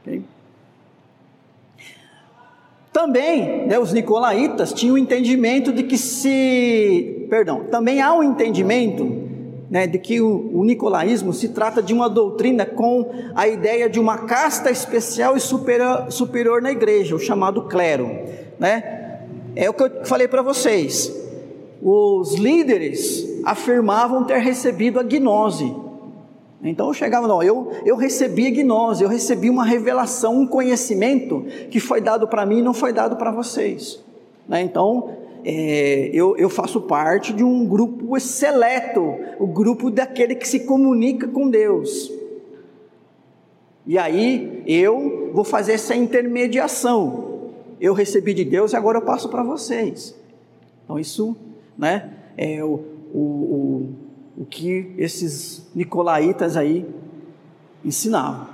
Okay? Também, né, os nicolaítas tinham o entendimento de que se, perdão, também há um entendimento né, de que o, o, nicolaísmo se trata de uma doutrina com a ideia de uma casta especial e superior, superior na igreja, o chamado clero, né? É o que eu falei para vocês. Os líderes afirmavam ter recebido a gnose. Então eu chegava, não, eu, eu recebi a gnose, eu recebi uma revelação, um conhecimento que foi dado para mim e não foi dado para vocês. Né? Então é, eu, eu faço parte de um grupo seleto, o grupo daquele que se comunica com Deus. E aí eu vou fazer essa intermediação. Eu recebi de Deus e agora eu passo para vocês. Então isso, né, é o, o, o, o que esses nicolaítas aí ensinavam.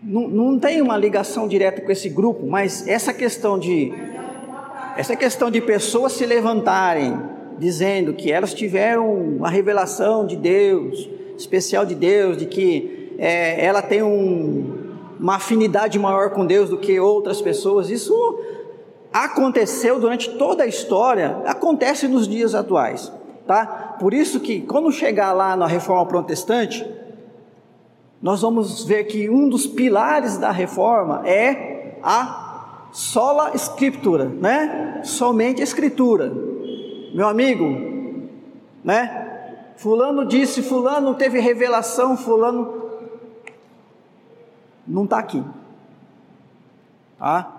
Não, não tem uma ligação direta com esse grupo, mas essa questão de essa questão de pessoas se levantarem dizendo que elas tiveram uma revelação de Deus, especial de Deus, de que é, ela tem um, uma afinidade maior com Deus do que outras pessoas, isso aconteceu durante toda a história, acontece nos dias atuais tá? Por isso que quando chegar lá na reforma protestante, nós vamos ver que um dos pilares da reforma é a sola escritura, né? Somente escritura. Meu amigo, né? Fulano disse, fulano teve revelação, fulano não está aqui. Tá?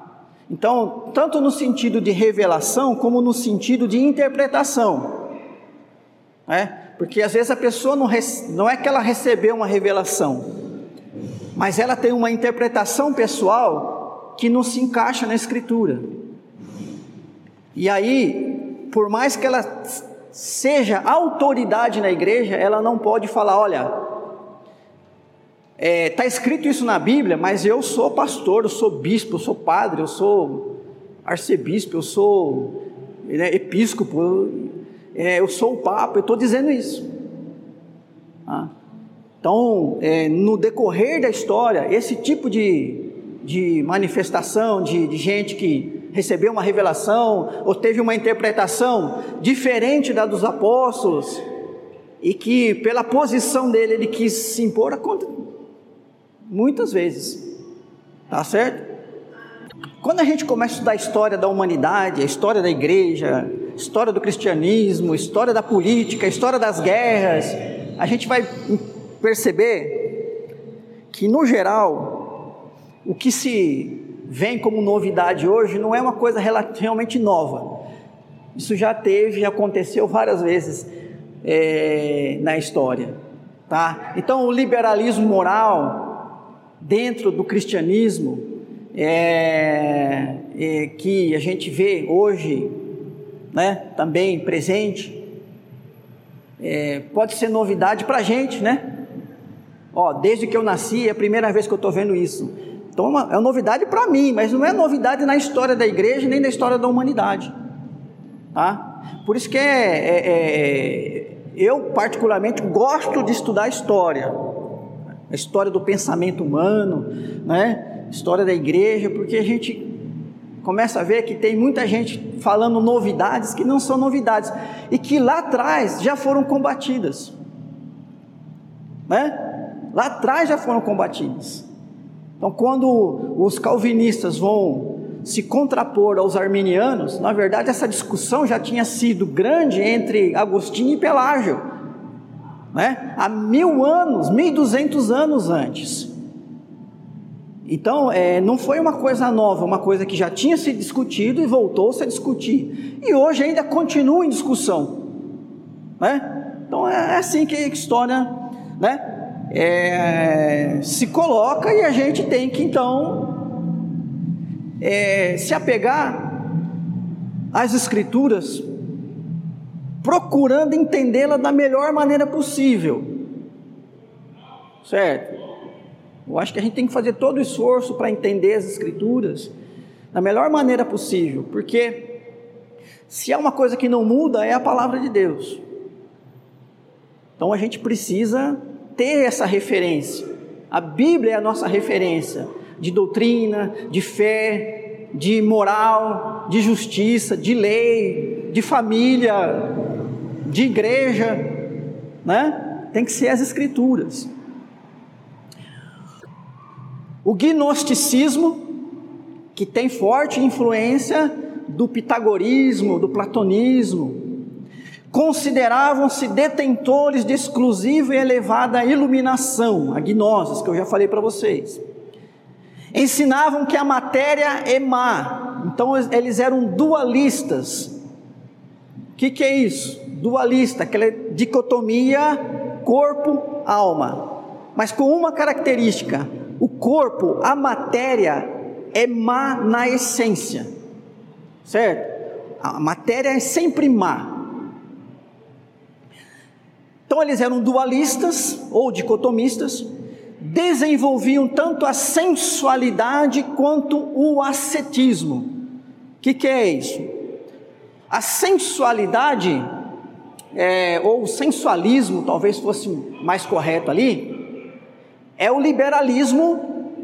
Então, tanto no sentido de revelação, como no sentido de interpretação né? Porque às vezes a pessoa não, não é que ela recebeu uma revelação, mas ela tem uma interpretação pessoal que não se encaixa na Escritura. E aí, por mais que ela seja autoridade na igreja, ela não pode falar: olha, está é, tá escrito isso na Bíblia, mas eu sou pastor, eu sou bispo, eu sou padre, eu sou arcebispo, eu sou né, episcopo, é, eu sou o Papa, eu estou dizendo isso. Ah. Então, é, no decorrer da história, esse tipo de, de manifestação de, de gente que recebeu uma revelação ou teve uma interpretação diferente da dos apóstolos e que pela posição dele ele quis se impor a conta muitas vezes. Tá certo? Quando a gente começa a estudar a história da humanidade, a história da igreja, a história do cristianismo, a história da política, a história das guerras, a gente vai perceber que no geral o que se vem como novidade hoje não é uma coisa realmente nova. Isso já teve, já aconteceu várias vezes é, na história, tá? Então o liberalismo moral dentro do cristianismo é, é, que a gente vê hoje, né? Também presente, é, pode ser novidade para a gente, né? Ó, desde que eu nasci é a primeira vez que eu estou vendo isso. Então é, uma, é uma novidade para mim, mas não é novidade na história da igreja nem na história da humanidade. Tá? Por isso que é, é, é, eu particularmente gosto de estudar história, a história do pensamento humano, né? história da igreja, porque a gente começa a ver que tem muita gente falando novidades que não são novidades e que lá atrás já foram combatidas, né? Lá atrás já foram combatidas. Então, quando os calvinistas vão se contrapor aos arminianos, na verdade essa discussão já tinha sido grande entre Agostinho e Pelágio, né? há mil anos, mil duzentos anos antes. Então, é, não foi uma coisa nova, uma coisa que já tinha se discutido e voltou-se a discutir. E hoje ainda continua em discussão. Né? Então, é assim que a história né? É, se coloca e a gente tem que então é, se apegar às Escrituras, procurando entendê-la da melhor maneira possível, certo? Eu acho que a gente tem que fazer todo o esforço para entender as Escrituras da melhor maneira possível, porque se há uma coisa que não muda é a palavra de Deus. Então a gente precisa ter essa referência. A Bíblia é a nossa referência de doutrina, de fé, de moral, de justiça, de lei, de família, de igreja, né? Tem que ser as escrituras. O gnosticismo, que tem forte influência do pitagorismo, do platonismo, consideravam-se detentores de exclusiva e elevada iluminação, a gnosis, que eu já falei para vocês. Ensinavam que a matéria é má, então eles eram dualistas. O que, que é isso? Dualista, aquela dicotomia corpo-alma, mas com uma característica: o corpo, a matéria, é má na essência, certo? A matéria é sempre má, então eles eram dualistas ou dicotomistas, desenvolviam tanto a sensualidade quanto o ascetismo. O que, que, é isso? A sensualidade, é, ou sensualismo, talvez fosse mais correto ali, é o liberalismo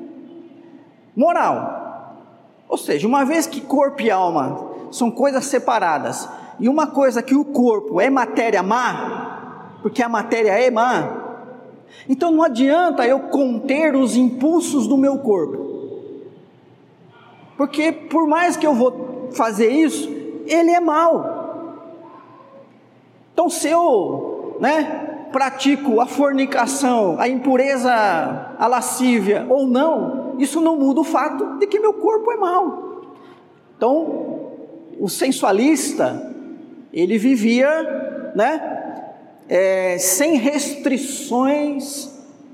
moral. Ou seja, uma vez que corpo e alma são coisas separadas, e uma coisa que o corpo é matéria má, porque a matéria é má. Então não adianta eu conter os impulsos do meu corpo. Porque por mais que eu vou fazer isso, ele é mau. Então se eu, né, pratico a fornicação, a impureza, a lascívia ou não, isso não muda o fato de que meu corpo é mau. Então, o sensualista, ele vivia, né, é, sem restrições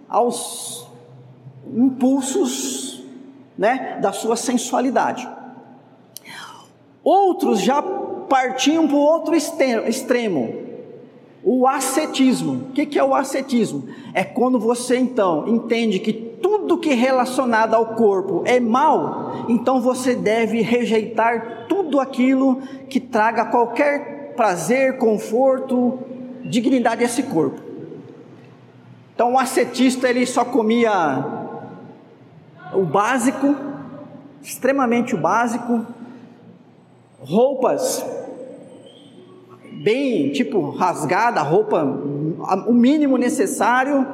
aos impulsos né, da sua sensualidade. Outros já partiam para o outro extremo, o ascetismo. O que é o ascetismo? É quando você então entende que tudo que é relacionado ao corpo é mal, então você deve rejeitar tudo aquilo que traga qualquer prazer, conforto, dignidade a esse corpo. Então o ascetista ele só comia o básico, extremamente o básico, roupas bem, tipo, rasgada, roupa, o mínimo necessário,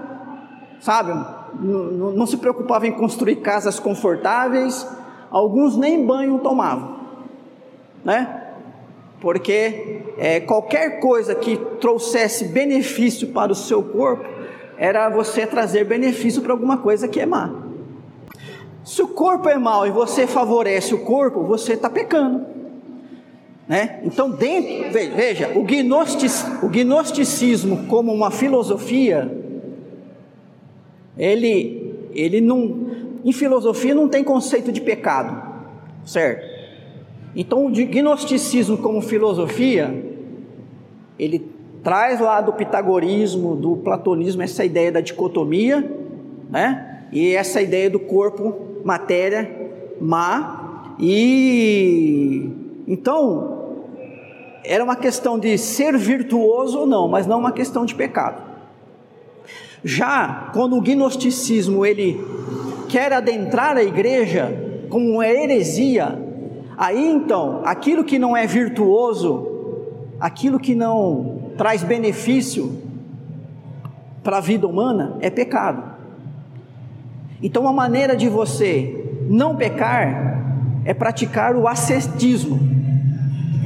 sabe? Não, não se preocupava em construir casas confortáveis, alguns nem banho tomavam, né? Porque é, qualquer coisa que trouxesse benefício para o seu corpo era você trazer benefício para alguma coisa que é má. Se o corpo é mau e você favorece o corpo, você está pecando. Né? Então, dentro, veja, o, gnostic, o gnosticismo como uma filosofia, ele, ele não, em filosofia não tem conceito de pecado, certo? Então, o gnosticismo como filosofia, ele traz lá do pitagorismo, do platonismo, essa ideia da dicotomia, né? E essa ideia do corpo, matéria, má. E então, era uma questão de ser virtuoso ou não, mas não uma questão de pecado. Já quando o gnosticismo ele quer adentrar a igreja como uma heresia, aí então, aquilo que não é virtuoso, aquilo que não traz benefício para a vida humana é pecado. Então a maneira de você não pecar é praticar o ascetismo,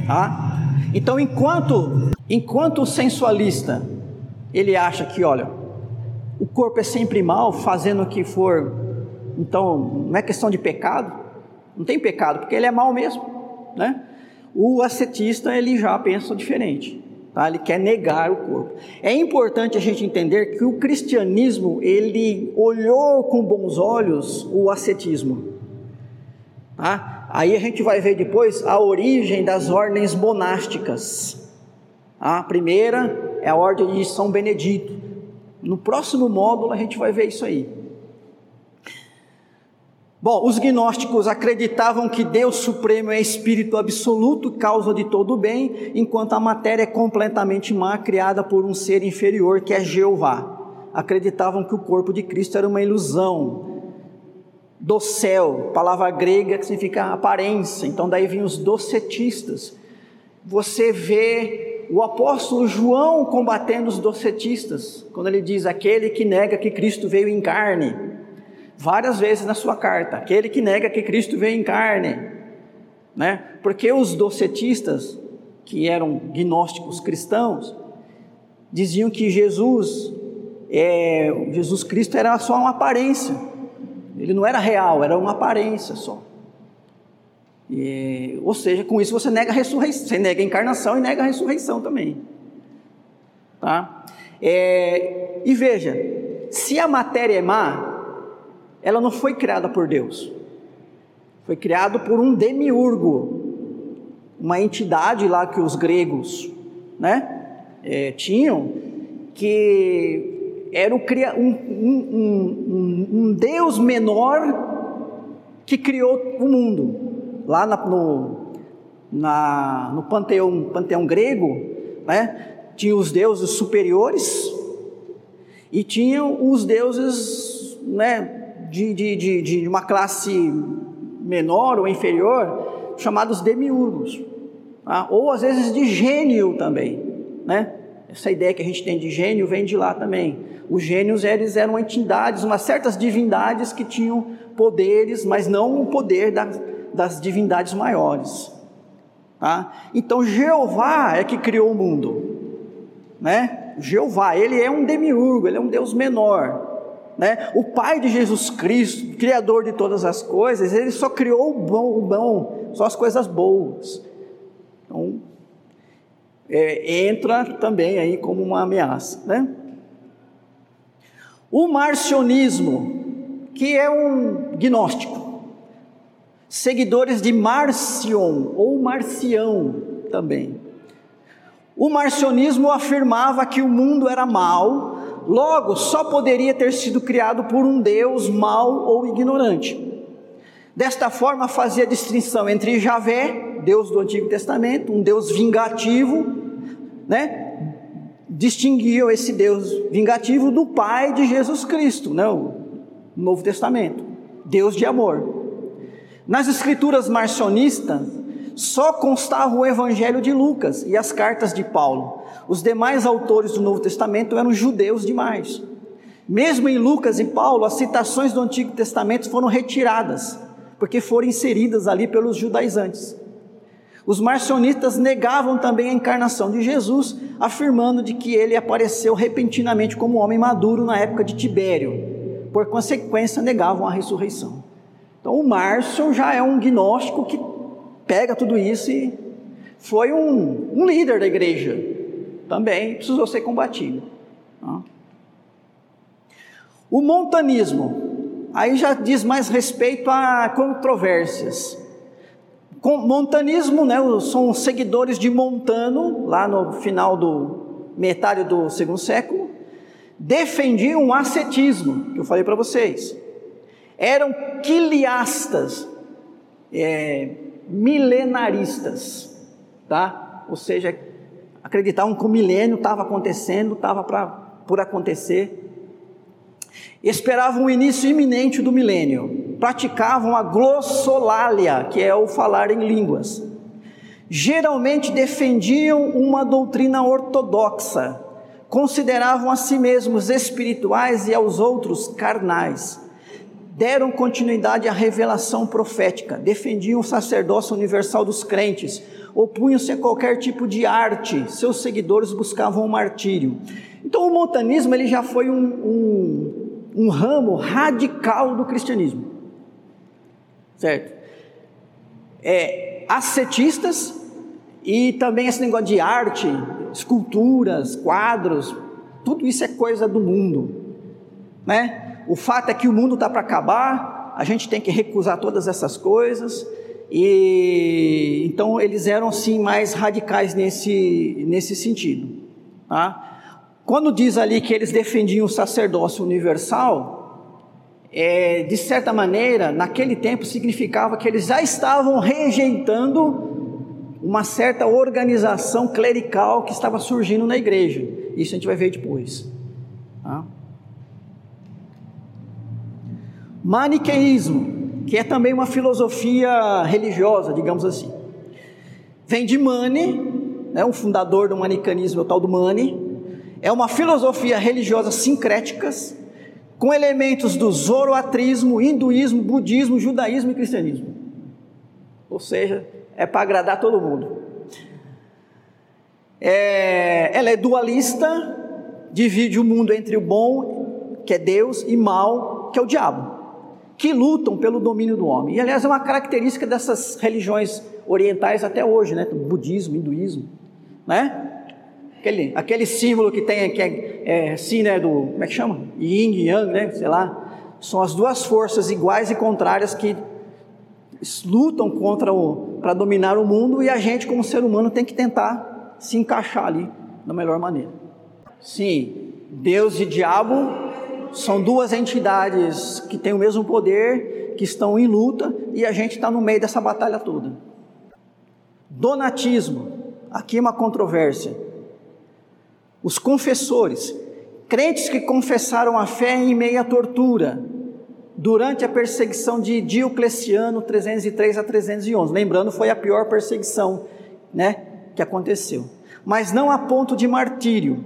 tá? Então enquanto enquanto o sensualista ele acha que, olha, o corpo é sempre mal, fazendo o que for então, não é questão de pecado, não tem pecado, porque ele é mal mesmo, né? O ascetista, ele já pensa diferente, tá? Ele quer negar o corpo. É importante a gente entender que o cristianismo, ele olhou com bons olhos o ascetismo, tá? Aí a gente vai ver depois a origem das ordens monásticas. A primeira é a ordem de São Benedito. No próximo módulo a gente vai ver isso aí. Bom, os gnósticos acreditavam que Deus Supremo é espírito absoluto, causa de todo o bem, enquanto a matéria é completamente má, criada por um ser inferior que é Jeová. Acreditavam que o corpo de Cristo era uma ilusão do céu, palavra grega que significa aparência. Então daí vinham os docetistas. Você vê o apóstolo João combatendo os docetistas, quando ele diz: aquele que nega que Cristo veio em carne várias vezes na sua carta, aquele que nega que Cristo veio em carne, né? Porque os docetistas, que eram gnósticos cristãos, diziam que Jesus, é, Jesus Cristo era só uma aparência, ele não era real, era uma aparência só. E, ou seja, com isso você nega a ressurreição, você nega a encarnação e nega a ressurreição também. Tá? É, e veja, se a matéria é má, ela não foi criada por Deus. Foi criado por um demiurgo, uma entidade lá que os gregos, né, é, tinham, que era um, um, um, um, Deus menor que criou o mundo. Lá na, no, na, no panteão, panteão grego, né, tinha os deuses superiores e tinham os deuses, né, de, de, de, de uma classe menor ou inferior, chamados demiurgos, tá? ou às vezes de gênio também, né? Essa ideia que a gente tem de gênio vem de lá também. Os gênios eles eram entidades, umas certas divindades que tinham poderes, mas não o poder das, das divindades maiores. Tá? Então Jeová é que criou o mundo, né? Jeová, ele é um demiurgo, ele é um Deus menor. Né? O Pai de Jesus Cristo, Criador de todas as coisas, ele só criou o bom, o bom só as coisas boas. Então, é, entra também aí como uma ameaça. Né? O marcionismo, que é um gnóstico, seguidores de Marcion ou Marcião também. O marcionismo afirmava que o mundo era mau logo só poderia ter sido criado por um Deus mau ou ignorante. Desta forma, fazia distinção entre Javé, Deus do Antigo Testamento, um Deus vingativo, né? Distinguiam esse Deus vingativo do Pai de Jesus Cristo, né? o Novo Testamento, Deus de amor. Nas escrituras marcionistas, só constava o Evangelho de Lucas e as cartas de Paulo. Os demais autores do Novo Testamento eram judeus demais. Mesmo em Lucas e Paulo, as citações do Antigo Testamento foram retiradas, porque foram inseridas ali pelos judaizantes. Os marcionistas negavam também a encarnação de Jesus, afirmando de que ele apareceu repentinamente como homem maduro na época de Tibério. Por consequência, negavam a ressurreição. Então, o Márcio já é um gnóstico que pega tudo isso e foi um, um líder da igreja. Também precisou ser combatido. O montanismo, aí já diz mais respeito a controvérsias. Com montanismo, né, são seguidores de Montano, lá no final do metade do segundo século, defendiam o ascetismo, que eu falei para vocês. Eram quiliastas, é, milenaristas, tá? Ou seja, acreditavam que o milênio estava acontecendo, estava por acontecer. Esperavam o início iminente do milênio praticavam a glossolalia, que é o falar em línguas. Geralmente defendiam uma doutrina ortodoxa, consideravam a si mesmos espirituais e aos outros carnais. Deram continuidade à revelação profética, defendiam o sacerdócio universal dos crentes, opunham-se a qualquer tipo de arte, seus seguidores buscavam o martírio. Então o montanismo ele já foi um, um, um ramo radical do cristianismo certo? É, ascetistas e também esse negócio de arte, esculturas, quadros, tudo isso é coisa do mundo, né? O fato é que o mundo está para acabar, a gente tem que recusar todas essas coisas e então eles eram assim mais radicais nesse nesse sentido, tá? Quando diz ali que eles defendiam o sacerdócio universal, é, de certa maneira, naquele tempo significava que eles já estavam rejeitando uma certa organização clerical que estava surgindo na igreja. Isso a gente vai ver depois. Tá? Maniqueísmo, que é também uma filosofia religiosa, digamos assim. Vem de Mani, né, o fundador do manicanismo, o tal do Mani. É uma filosofia religiosa sincréticas, com elementos do zoroatrismo, hinduísmo, budismo, judaísmo e cristianismo. Ou seja, é para agradar todo mundo. É, ela é dualista, divide o mundo entre o bom, que é Deus, e mal, que é o diabo, que lutam pelo domínio do homem. E aliás, é uma característica dessas religiões orientais até hoje, né? Budismo, hinduísmo, né? aquele, aquele símbolo que tem, que é, é assim, né, do, como é que chama? Yin e Yang, né, sei lá, são as duas forças iguais e contrárias que lutam contra o, para dominar o mundo e a gente como ser humano tem que tentar se encaixar ali da melhor maneira. Sim, Deus e diabo são duas entidades que têm o mesmo poder, que estão em luta e a gente está no meio dessa batalha toda. Donatismo, aqui é uma controvérsia os confessores, crentes que confessaram a fé em meio à tortura, durante a perseguição de Diocleciano 303 a 311. Lembrando, foi a pior perseguição, né, que aconteceu. Mas não a ponto de martírio.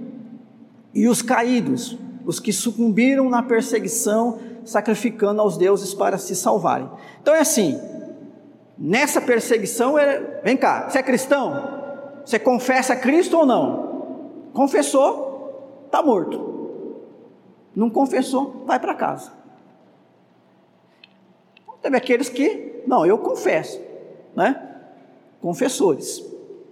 E os caídos, os que sucumbiram na perseguição, sacrificando aos deuses para se salvarem. Então é assim, nessa perseguição, é, vem cá, você é cristão? Você confessa Cristo ou não? Confessou, está morto. Não confessou, vai para casa. Teve aqueles que, não, eu confesso, né? Confessores,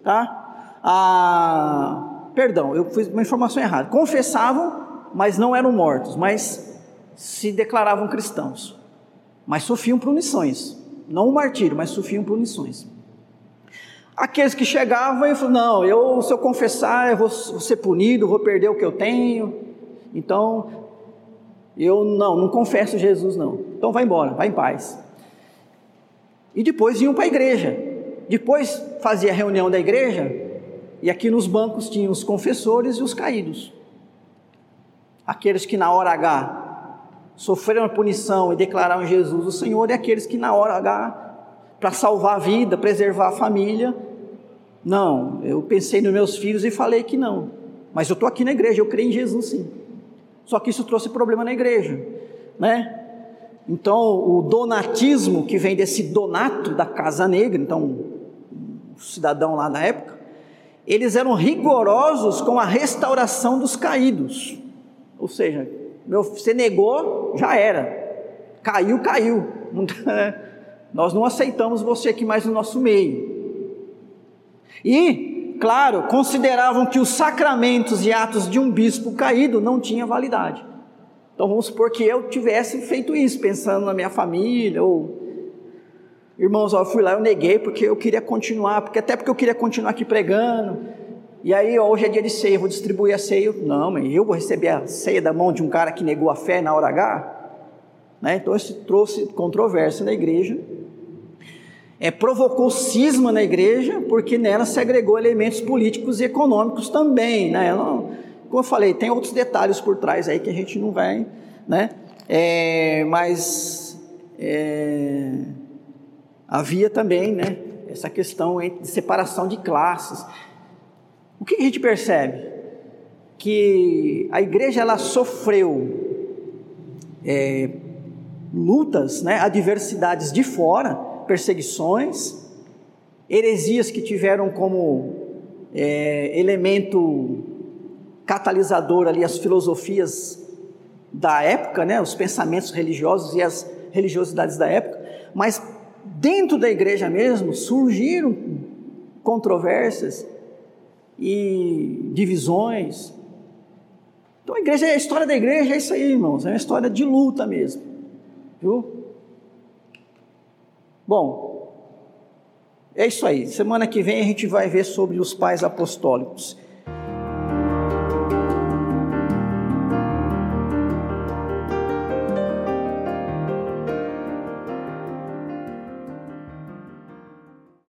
tá? Ah, perdão, eu fiz uma informação errada. Confessavam, mas não eram mortos, mas se declaravam cristãos. Mas sofriam punições. Não o martírio, mas sofriam punições. Aqueles que chegavam e falavam, não, eu, se eu confessar, eu vou, ser punido, vou perder o que eu tenho. Então, eu não, não confesso Jesus não. Então vai embora, vai em paz. E depois iam para a igreja. Depois fazia a reunião da igreja, e aqui nos bancos tinham os confessores e os caídos. Aqueles que na hora H sofreram a punição e declararam Jesus o Senhor, e aqueles que na hora H para salvar a vida, preservar a família. Não, eu pensei nos meus filhos e falei que não. Mas eu estou aqui na igreja, eu creio em Jesus sim. Só que isso trouxe problema na igreja, né? Então, o donatismo, que vem desse donato da Casa Negra, então, o cidadão lá na época, eles eram rigorosos com a restauração dos caídos. Ou seja, você negou, já era. Caiu, caiu. Nós não aceitamos você aqui mais no nosso meio. E, claro, consideravam que os sacramentos e atos de um bispo caído não tinham validade. Então vamos supor que eu tivesse feito isso, pensando na minha família, ou irmãos, eu fui lá, eu neguei porque eu queria continuar, porque até porque eu queria continuar aqui pregando. E aí, hoje é dia de ceia, vou distribuir a ceia. Não, mas eu vou receber a ceia da mão de um cara que negou a fé na hora H? Né? Então, isso trouxe controvérsia na igreja. É, provocou cisma na igreja, porque nela se agregou elementos políticos e econômicos também. Né? Não, como eu falei, tem outros detalhes por trás aí que a gente não vai, né? É, mas é, havia também, né? Essa questão de separação de classes. O que a gente percebe? Que a igreja ela sofreu é, lutas, né? Adversidades de fora, perseguições, heresias que tiveram como é, elemento catalisador ali as filosofias da época, né, os pensamentos religiosos e as religiosidades da época, mas dentro da igreja mesmo surgiram controvérsias e divisões. Então a igreja, a história da igreja é isso aí, irmãos, é uma história de luta mesmo, viu? Bom, é isso aí. Semana que vem a gente vai ver sobre os pais apostólicos.